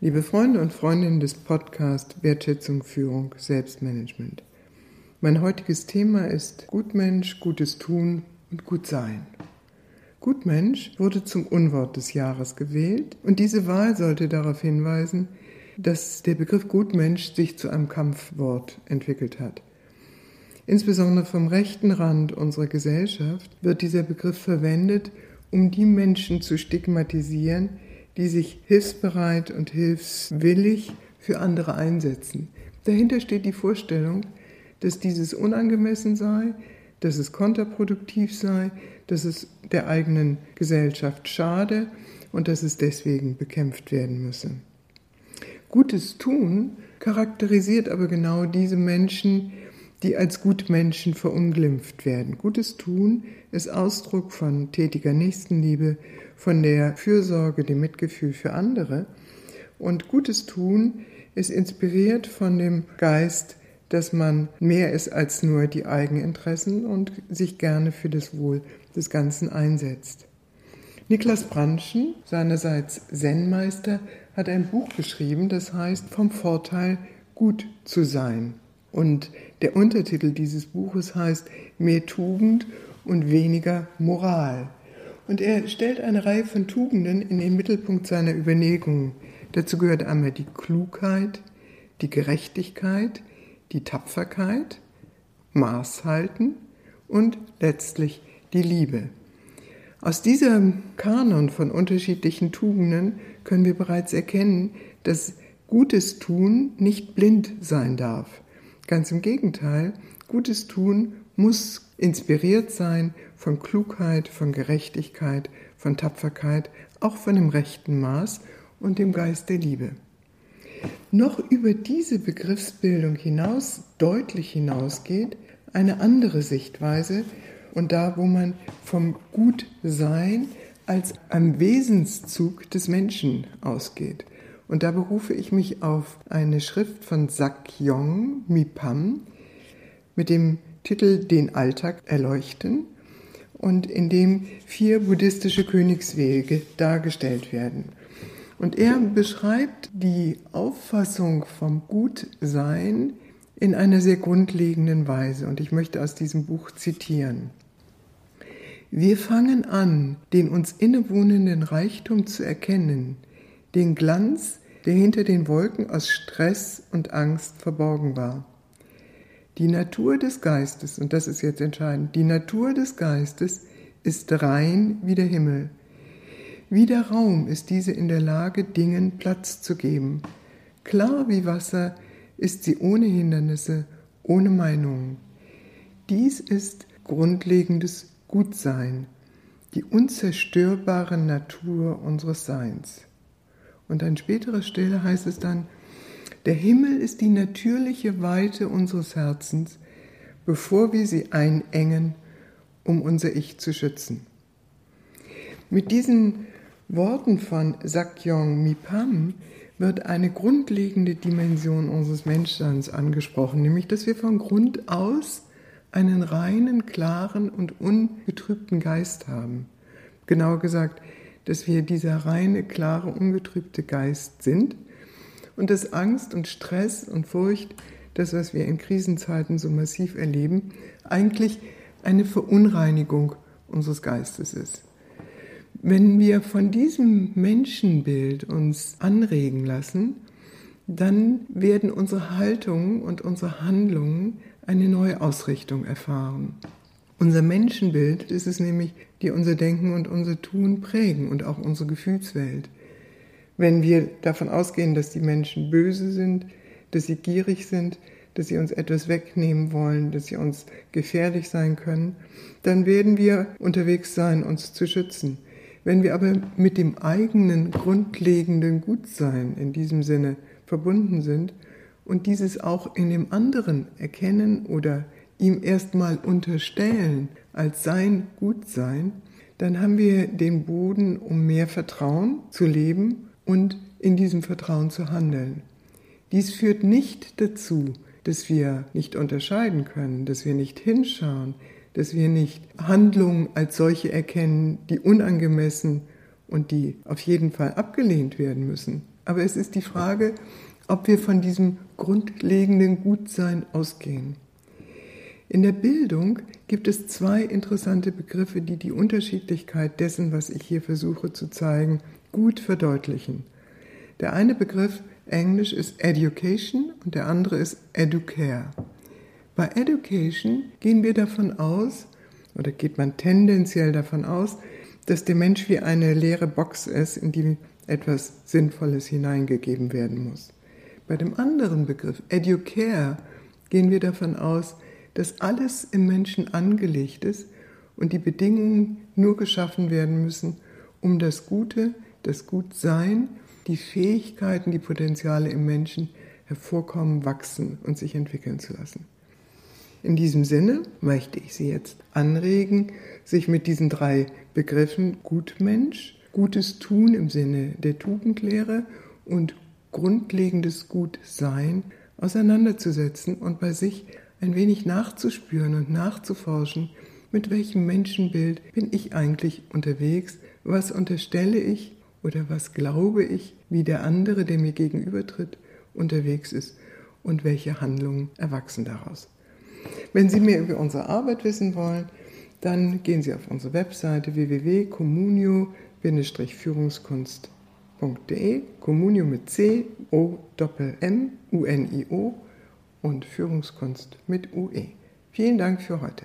Liebe Freunde und Freundinnen des Podcasts Wertschätzung, Führung, Selbstmanagement. Mein heutiges Thema ist Gutmensch, Gutes tun und Gutsein. Gutmensch wurde zum Unwort des Jahres gewählt und diese Wahl sollte darauf hinweisen, dass der Begriff Gutmensch sich zu einem Kampfwort entwickelt hat. Insbesondere vom rechten Rand unserer Gesellschaft wird dieser Begriff verwendet, um die Menschen zu stigmatisieren, die sich hilfsbereit und hilfswillig für andere einsetzen. Dahinter steht die Vorstellung, dass dieses unangemessen sei, dass es kontraproduktiv sei, dass es der eigenen Gesellschaft schade und dass es deswegen bekämpft werden müsse. Gutes Tun charakterisiert aber genau diese Menschen, die als Gutmenschen verunglimpft werden. Gutes Tun ist Ausdruck von tätiger Nächstenliebe, von der Fürsorge, dem Mitgefühl für andere. Und Gutes Tun ist inspiriert von dem Geist, dass man mehr ist als nur die Eigeninteressen und sich gerne für das Wohl des Ganzen einsetzt. Niklas Brandschen, seinerseits Zen-Meister, hat ein Buch geschrieben, das heißt Vom Vorteil, gut zu sein. Und der Untertitel dieses Buches heißt Mehr Tugend und weniger Moral. Und er stellt eine Reihe von Tugenden in den Mittelpunkt seiner Überlegungen. Dazu gehört einmal die Klugheit, die Gerechtigkeit, die Tapferkeit, Maß halten und letztlich die Liebe. Aus diesem Kanon von unterschiedlichen Tugenden können wir bereits erkennen, dass Gutes tun nicht blind sein darf. Ganz im Gegenteil, Gutes tun muss inspiriert sein von Klugheit, von Gerechtigkeit, von Tapferkeit, auch von dem rechten Maß und dem Geist der Liebe. Noch über diese Begriffsbildung hinaus, deutlich hinausgeht, eine andere Sichtweise und da, wo man vom Gutsein als einem Wesenszug des Menschen ausgeht. Und da berufe ich mich auf eine Schrift von Sakyong Mipam mit dem Titel Den Alltag erleuchten und in dem vier buddhistische Königswege dargestellt werden. Und er beschreibt die Auffassung vom Gutsein in einer sehr grundlegenden Weise. Und ich möchte aus diesem Buch zitieren. Wir fangen an, den uns innewohnenden Reichtum zu erkennen, den Glanz, der hinter den Wolken aus Stress und Angst verborgen war. Die Natur des Geistes, und das ist jetzt entscheidend, die Natur des Geistes ist rein wie der Himmel. Wie der Raum ist diese in der Lage, Dingen Platz zu geben. Klar wie Wasser ist sie ohne Hindernisse, ohne Meinungen. Dies ist grundlegendes Gutsein, die unzerstörbare Natur unseres Seins. Und an späterer Stelle heißt es dann, der Himmel ist die natürliche Weite unseres Herzens, bevor wir sie einengen, um unser Ich zu schützen. Mit diesen Worten von Sakyong Mipam wird eine grundlegende Dimension unseres Menschseins angesprochen, nämlich dass wir von Grund aus einen reinen, klaren und ungetrübten Geist haben. Genauer gesagt, dass wir dieser reine, klare, ungetrübte Geist sind und dass Angst und Stress und Furcht, das, was wir in Krisenzeiten so massiv erleben, eigentlich eine Verunreinigung unseres Geistes ist. Wenn wir von diesem Menschenbild uns anregen lassen, dann werden unsere Haltungen und unsere Handlungen eine neue Ausrichtung erfahren. Unser Menschenbild ist es nämlich, die unser Denken und unser Tun prägen und auch unsere Gefühlswelt. Wenn wir davon ausgehen, dass die Menschen böse sind, dass sie gierig sind, dass sie uns etwas wegnehmen wollen, dass sie uns gefährlich sein können, dann werden wir unterwegs sein, uns zu schützen. Wenn wir aber mit dem eigenen grundlegenden Gutsein in diesem Sinne verbunden sind und dieses auch in dem anderen erkennen oder ihm erstmal unterstellen als sein Gutsein, dann haben wir den Boden, um mehr Vertrauen zu leben und in diesem Vertrauen zu handeln. Dies führt nicht dazu, dass wir nicht unterscheiden können, dass wir nicht hinschauen, dass wir nicht Handlungen als solche erkennen, die unangemessen und die auf jeden Fall abgelehnt werden müssen, Aber es ist die Frage, ob wir von diesem grundlegenden Gutsein ausgehen. In der Bildung gibt es zwei interessante Begriffe, die die Unterschiedlichkeit dessen, was ich hier versuche zu zeigen, gut verdeutlichen. Der eine Begriff Englisch ist Education und der andere ist Educare. Bei Education gehen wir davon aus, oder geht man tendenziell davon aus, dass der Mensch wie eine leere Box ist, in die etwas Sinnvolles hineingegeben werden muss. Bei dem anderen Begriff Educare gehen wir davon aus, dass alles im Menschen angelegt ist und die Bedingungen nur geschaffen werden müssen, um das Gute, das Gutsein, die Fähigkeiten, die Potenziale im Menschen hervorkommen, wachsen und sich entwickeln zu lassen. In diesem Sinne möchte ich Sie jetzt anregen, sich mit diesen drei Begriffen Gutmensch, Gutes Tun im Sinne der Tugendlehre und grundlegendes Gutsein auseinanderzusetzen und bei sich ein wenig nachzuspüren und nachzuforschen, mit welchem Menschenbild bin ich eigentlich unterwegs, was unterstelle ich oder was glaube ich, wie der andere, der mir gegenübertritt, unterwegs ist und welche Handlungen erwachsen daraus. Wenn Sie mehr über unsere Arbeit wissen wollen, dann gehen Sie auf unsere Webseite www.communio-führungskunst.de, Communio mit C, O, Doppel M, U, N, I, O und Führungskunst mit UE. Vielen Dank für heute.